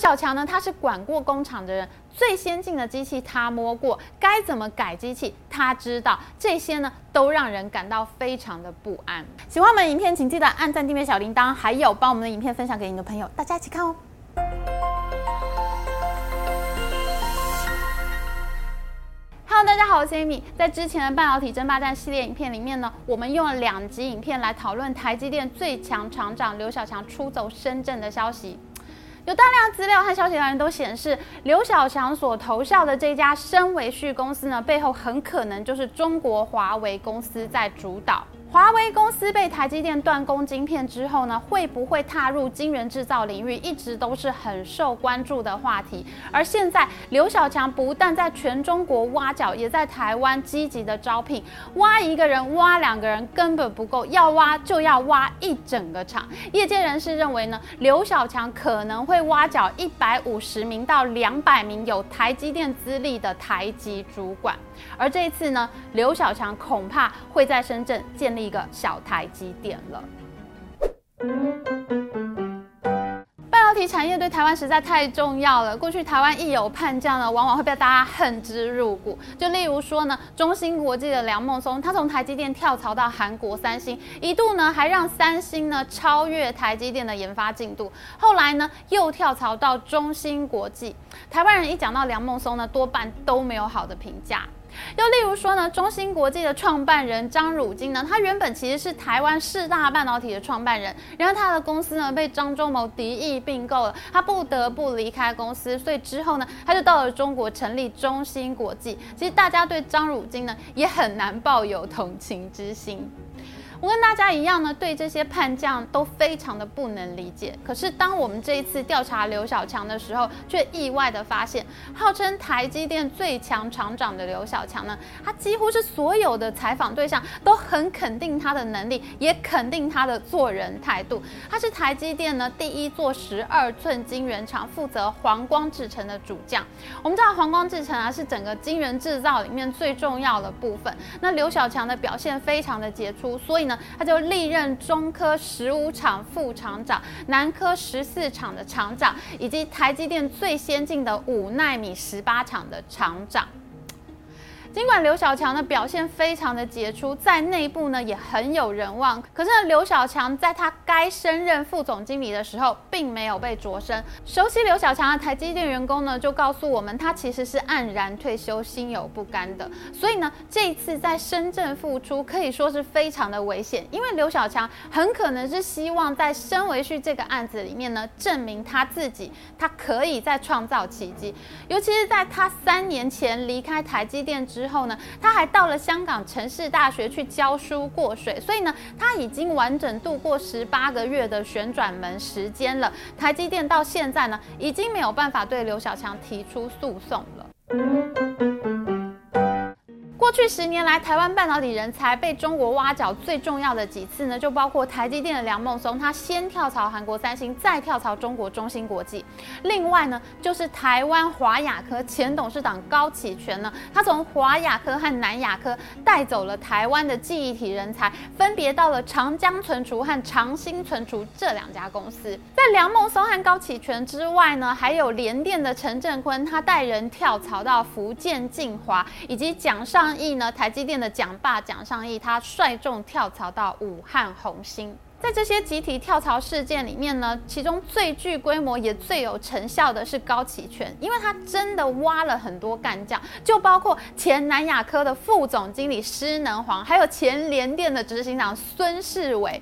小强呢，他是管过工厂的人，最先进的机器他摸过，该怎么改机器他知道，这些呢都让人感到非常的不安。喜欢我们影片，请记得按赞、订阅小铃铛，还有帮我们的影片分享给你的朋友，大家一起看哦。Hello，大家好，我是 Amy。在之前的半导体争霸战系列影片里面呢，我们用了两集影片来讨论台积电最强厂长刘小强出走深圳的消息。有大量资料和消息来源都显示，刘小强所投效的这家深维旭公司呢，背后很可能就是中国华为公司在主导。华为公司被台积电断供晶片之后呢，会不会踏入晶圆制造领域，一直都是很受关注的话题。而现在，刘小强不但在全中国挖角，也在台湾积极的招聘。挖一个人、挖两个人根本不够，要挖就要挖一整个厂。业界人士认为呢，刘小强可能会挖角一百五十名到两百名有台积电资历的台籍主管。而这一次呢，刘小强恐怕会在深圳建立一个小台积电了。半导体产业对台湾实在太重要了。过去台湾一有叛将呢，往往会被大家恨之入骨。就例如说呢，中芯国际的梁孟松，他从台积电跳槽到韩国三星，一度呢还让三星呢超越台积电的研发进度。后来呢又跳槽到中芯国际。台湾人一讲到梁孟松呢，多半都没有好的评价。又例如说呢，中芯国际的创办人张汝京呢，他原本其实是台湾四大半导体的创办人，然后他的公司呢被张忠谋敌意并购了，他不得不离开公司，所以之后呢，他就到了中国成立中芯国际。其实大家对张汝京呢也很难抱有同情之心。我跟大家一样呢，对这些叛将都非常的不能理解。可是当我们这一次调查刘小强的时候，却意外的发现，号称台积电最强厂长的刘小强呢，他几乎是所有的采访对象都很肯定他的能力，也肯定他的做人态度。他是台积电呢第一座十二寸晶圆厂负责黄光制成的主将。我们知道黄光制成啊是整个晶圆制造里面最重要的部分。那刘小强的表现非常的杰出，所以。他就历任中科十五厂副厂长、南科十四厂的厂长，以及台积电最先进的五纳米十八厂的厂长。尽管刘小强的表现非常的杰出，在内部呢也很有人望，可是刘小强在他该升任副总经理的时候，并没有被擢升。熟悉刘小强的台积电员工呢，就告诉我们，他其实是黯然退休、心有不甘的。所以呢，这一次在深圳复出，可以说是非常的危险，因为刘小强很可能是希望在深维旭这个案子里面呢，证明他自己，他可以再创造奇迹。尤其是在他三年前离开台积电之之后呢，他还到了香港城市大学去教书过水，所以呢，他已经完整度过十八个月的旋转门时间了。台积电到现在呢，已经没有办法对刘小强提出诉讼了。过去十年来，台湾半导体人才被中国挖角最重要的几次呢，就包括台积电的梁孟松，他先跳槽韩国三星，再跳槽中国中芯国际。另外呢，就是台湾华亚科前董事长高启全呢，他从华亚科和南亚科带走了台湾的记忆体人才，分别到了长江存储和长兴存储这两家公司。在梁孟松和高启全之外呢，还有联电的陈振坤，他带人跳槽到福建晋华，以及蒋尚。亿呢？台积电的蒋爸蒋尚义，他率众跳槽到武汉红星。在这些集体跳槽事件里面呢，其中最具规模也最有成效的是高启权，因为他真的挖了很多干将，就包括前南亚科的副总经理施能煌，还有前联电的执行长孙世伟。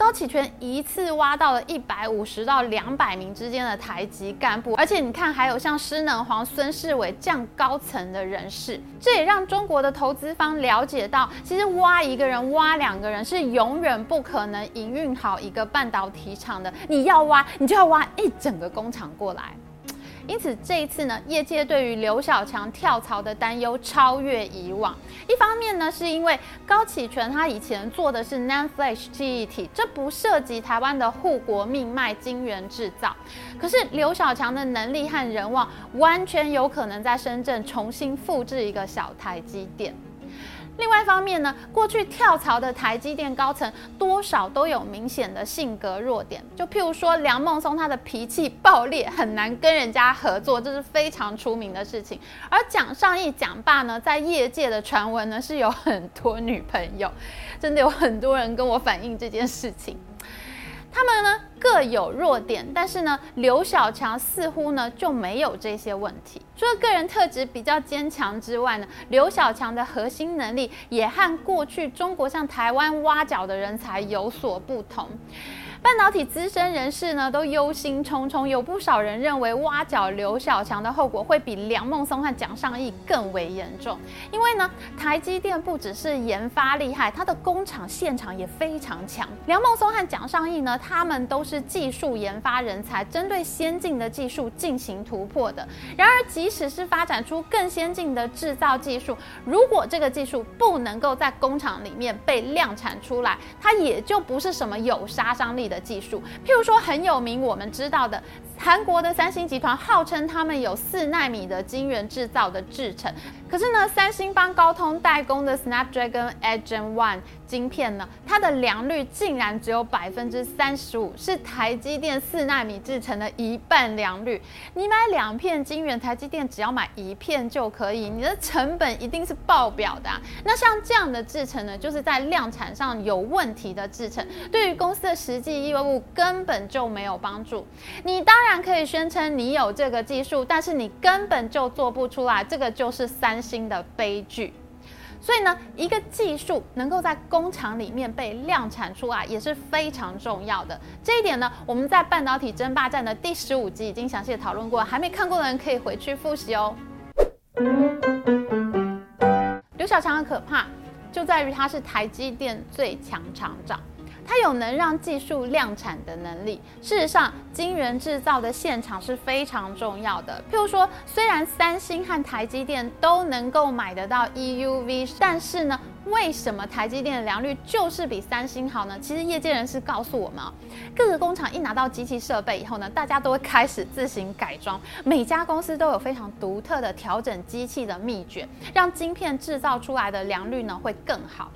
高启全一次挖到了一百五十到两百名之间的台籍干部，而且你看，还有像施能煌、孙世伟这样高层的人士，这也让中国的投资方了解到，其实挖一个人、挖两个人是永远不可能营运好一个半导体厂的。你要挖，你就要挖一整个工厂过来。因此，这一次呢，业界对于刘小强跳槽的担忧超越以往。一方面呢，是因为高启全他以前做的是 NAND Flash 记忆体，这不涉及台湾的护国命脉晶圆制造。可是刘小强的能力和人望，完全有可能在深圳重新复制一个小台积电。另外一方面呢，过去跳槽的台积电高层多少都有明显的性格弱点，就譬如说梁孟松，他的脾气暴烈，很难跟人家合作，这是非常出名的事情。而蒋尚义蒋爸呢，在业界的传闻呢是有很多女朋友，真的有很多人跟我反映这件事情。他们呢各有弱点，但是呢，刘小强似乎呢就没有这些问题。除了个人特质比较坚强之外呢，刘小强的核心能力也和过去中国向台湾挖角的人才有所不同。半导体资深人士呢都忧心忡忡，有不少人认为挖角刘小强的后果会比梁孟松和蒋尚义更为严重。因为呢，台积电不只是研发厉害，它的工厂现场也非常强。梁孟松和蒋尚义呢，他们都是技术研发人才，针对先进的技术进行突破的。然而，即使是发展出更先进的制造技术，如果这个技术不能够在工厂里面被量产出来，它也就不是什么有杀伤力。的技术，譬如说很有名，我们知道的韩国的三星集团，号称他们有四纳米的晶圆制造的制程，可是呢，三星帮高通代工的 Snapdragon Edge One。晶片呢？它的良率竟然只有百分之三十五，是台积电四纳米制成的一半良率。你买两片晶圆，台积电只要买一片就可以，你的成本一定是爆表的。那像这样的制程呢，就是在量产上有问题的制程，对于公司的实际业务根本就没有帮助。你当然然可以宣称你有这个技术，但是你根本就做不出来，这个就是三星的悲剧。所以呢，一个技术能够在工厂里面被量产出来也是非常重要的。这一点呢，我们在半导体争霸战的第十五集已经详细讨论过，还没看过的人可以回去复习哦。刘小强的可怕就在于他是台积电最强厂长。它有能让技术量产的能力。事实上，晶圆制造的现场是非常重要的。譬如说，虽然三星和台积电都能够买得到 EUV，但是呢，为什么台积电的良率就是比三星好呢？其实业界人士告诉我们啊，各个工厂一拿到机器设备以后呢，大家都会开始自行改装。每家公司都有非常独特的调整机器的秘诀，让晶片制造出来的良率呢会更好。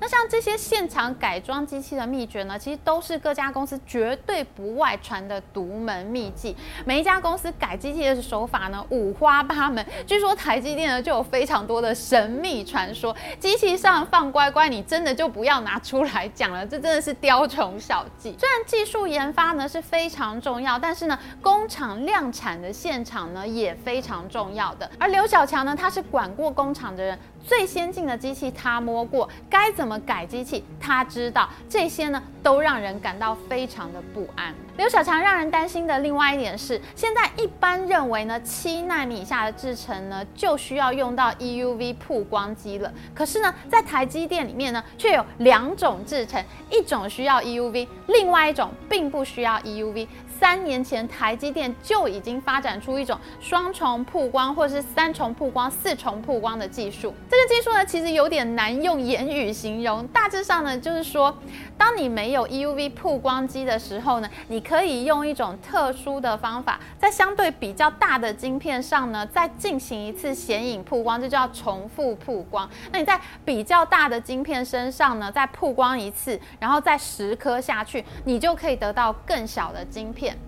那像这些现场改装机器的秘诀呢，其实都是各家公司绝对不外传的独门秘技。每一家公司改机器的手法呢，五花八门。据说台积电呢，就有非常多的神秘传说。机器上放乖乖，你真的就不要拿出来讲了，这真的是雕虫小技。虽然技术研发呢是非常重要，但是呢，工厂量产的现场呢也非常重要的。而刘小强呢，他是管过工厂的人。最先进的机器他摸过，该怎么改机器他知道，这些呢都让人感到非常的不安。刘小强让人担心的另外一点是，现在一般认为呢，七纳米以下的制程呢就需要用到 EUV 曝光机了。可是呢，在台积电里面呢，却有两种制程，一种需要 EUV，另外一种并不需要 EUV。三年前，台积电就已经发展出一种双重曝光，或是三重曝光、四重曝光的技术。这个技术呢，其实有点难用言语形容。大致上呢，就是说，当你没有 EUV 曝光机的时候呢，你可以用一种特殊的方法，在相对比较大的晶片上呢，再进行一次显影曝光，这叫重复曝光。那你在比较大的晶片身上呢，再曝光一次，然后再十颗下去，你就可以得到更小的晶片。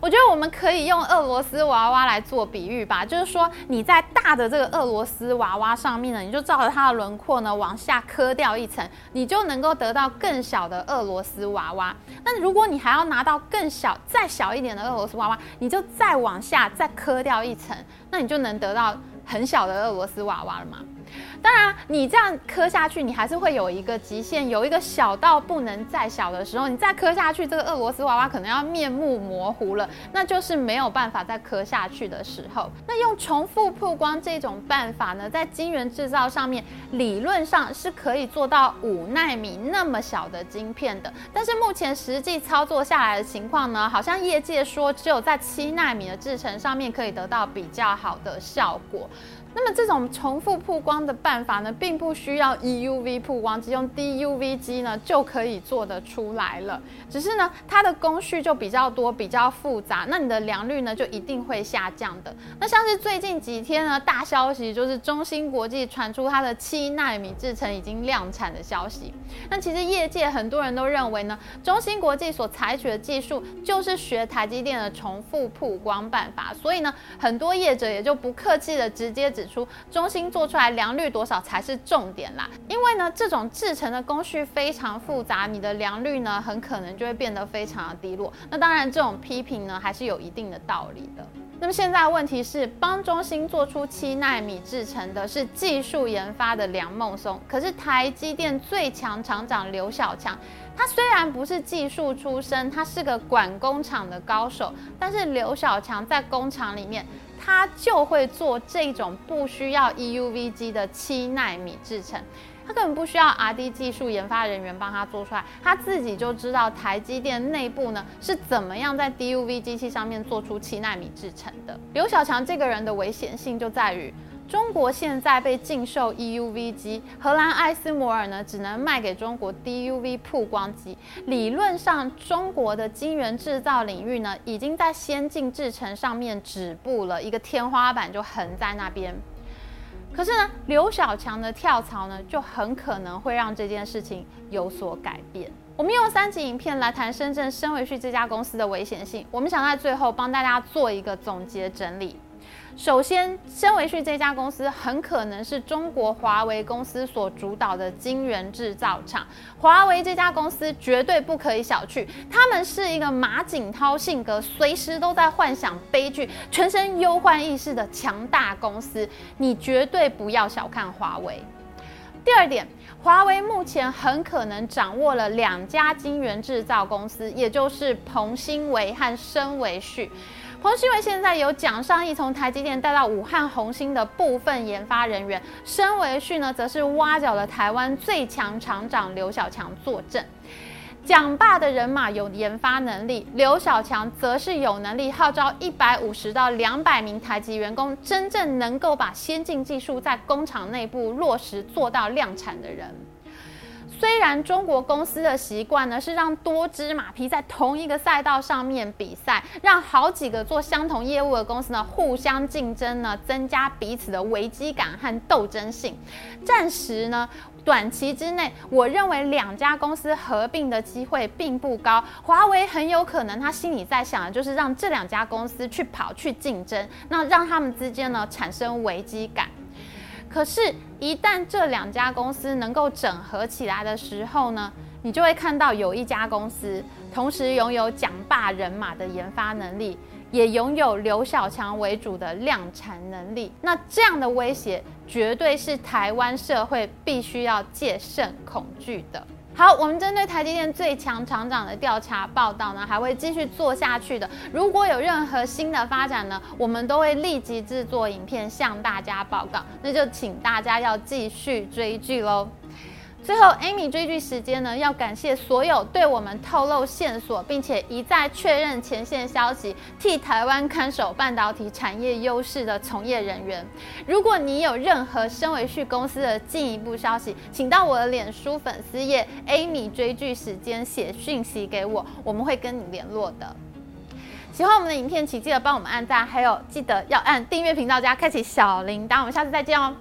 我觉得我们可以用俄罗斯娃娃来做比喻吧，就是说你在大的这个俄罗斯娃娃上面呢，你就照着它的轮廓呢往下磕掉一层，你就能够得到更小的俄罗斯娃娃。那如果你还要拿到更小、再小一点的俄罗斯娃娃，你就再往下再磕掉一层，那你就能得到很小的俄罗斯娃娃了嘛。当然，你这样磕下去，你还是会有一个极限，有一个小到不能再小的时候，你再磕下去，这个俄罗斯娃娃可能要面目模糊了，那就是没有办法再磕下去的时候。那用重复曝光这种办法呢，在晶圆制造上面，理论上是可以做到五纳米那么小的晶片的，但是目前实际操作下来的情况呢，好像业界说只有在七纳米的制程上面可以得到比较好的效果。那么这种重复曝光的办法呢，并不需要 EUV 曝光机，用 DUV 机呢就可以做得出来了。只是呢，它的工序就比较多，比较复杂，那你的良率呢就一定会下降的。那像是最近几天呢，大消息就是中芯国际传出它的七纳米制程已经量产的消息。那其实业界很多人都认为呢，中芯国际所采取的技术就是学台积电的重复曝光办法，所以呢，很多业者也就不客气的直接指出，中芯做出来良率多少才是重点啦。因为呢，这种制成的工序非常复杂，你的良率呢很可能就会变得非常的低落。那当然，这种批评呢还是有一定的道理的。那么现在问题是，帮中芯做出七纳米制程的是技术研发的梁孟松，可是台积电最强厂长刘小强，他虽然不是技术出身，他是个管工厂的高手，但是刘小强在工厂里面，他就会做这种不需要 EUV 机的七纳米制程。他根本不需要 R&D 技术研发人员帮他做出来，他自己就知道台积电内部呢是怎么样在 DUV 机器上面做出七纳米制成的。刘小强这个人的危险性就在于，中国现在被禁售 EUV 机，荷兰艾斯摩尔呢只能卖给中国 DUV 曝光机。理论上，中国的晶圆制造领域呢已经在先进制程上面止步了，一个天花板就横在那边。可是呢，刘小强的跳槽呢，就很可能会让这件事情有所改变。我们用三集影片来谈深圳深维旭这家公司的危险性。我们想在最后帮大家做一个总结整理。首先，深维旭这家公司很可能是中国华为公司所主导的晶圆制造厂。华为这家公司绝对不可以小觑，他们是一个马景涛性格，随时都在幻想悲剧，全身忧患意识的强大公司。你绝对不要小看华为。第二点，华为目前很可能掌握了两家晶圆制造公司，也就是鹏芯维和深维旭。鹏芯维现在有蒋尚义从台积电带到武汉红星的部分研发人员，深维旭呢，则是挖角了台湾最强厂长刘小强坐镇。蒋爸的人马有研发能力，刘小强则是有能力号召一百五十到两百名台籍员工，真正能够把先进技术在工厂内部落实做到量产的人。虽然中国公司的习惯呢是让多只马匹在同一个赛道上面比赛，让好几个做相同业务的公司呢互相竞争呢，增加彼此的危机感和斗争性。暂时呢，短期之内，我认为两家公司合并的机会并不高。华为很有可能他心里在想的就是让这两家公司去跑去竞争，那让他们之间呢产生危机感。可是，一旦这两家公司能够整合起来的时候呢，你就会看到有一家公司同时拥有蒋霸人马的研发能力，也拥有刘小强为主的量产能力。那这样的威胁，绝对是台湾社会必须要戒慎恐惧的。好，我们针对台积电最强厂长的调查报道呢，还会继续做下去的。如果有任何新的发展呢，我们都会立即制作影片向大家报告。那就请大家要继续追剧喽。最后，Amy 追剧时间呢，要感谢所有对我们透露线索，并且一再确认前线消息，替台湾看守半导体产业优势的从业人员。如果你有任何深维旭公司的进一步消息，请到我的脸书粉丝页 Amy 追剧时间写讯息给我，我们会跟你联络的。喜欢我们的影片，请记得帮我们按赞，还有记得要按订阅频道加开启小铃铛。我们下次再见哦。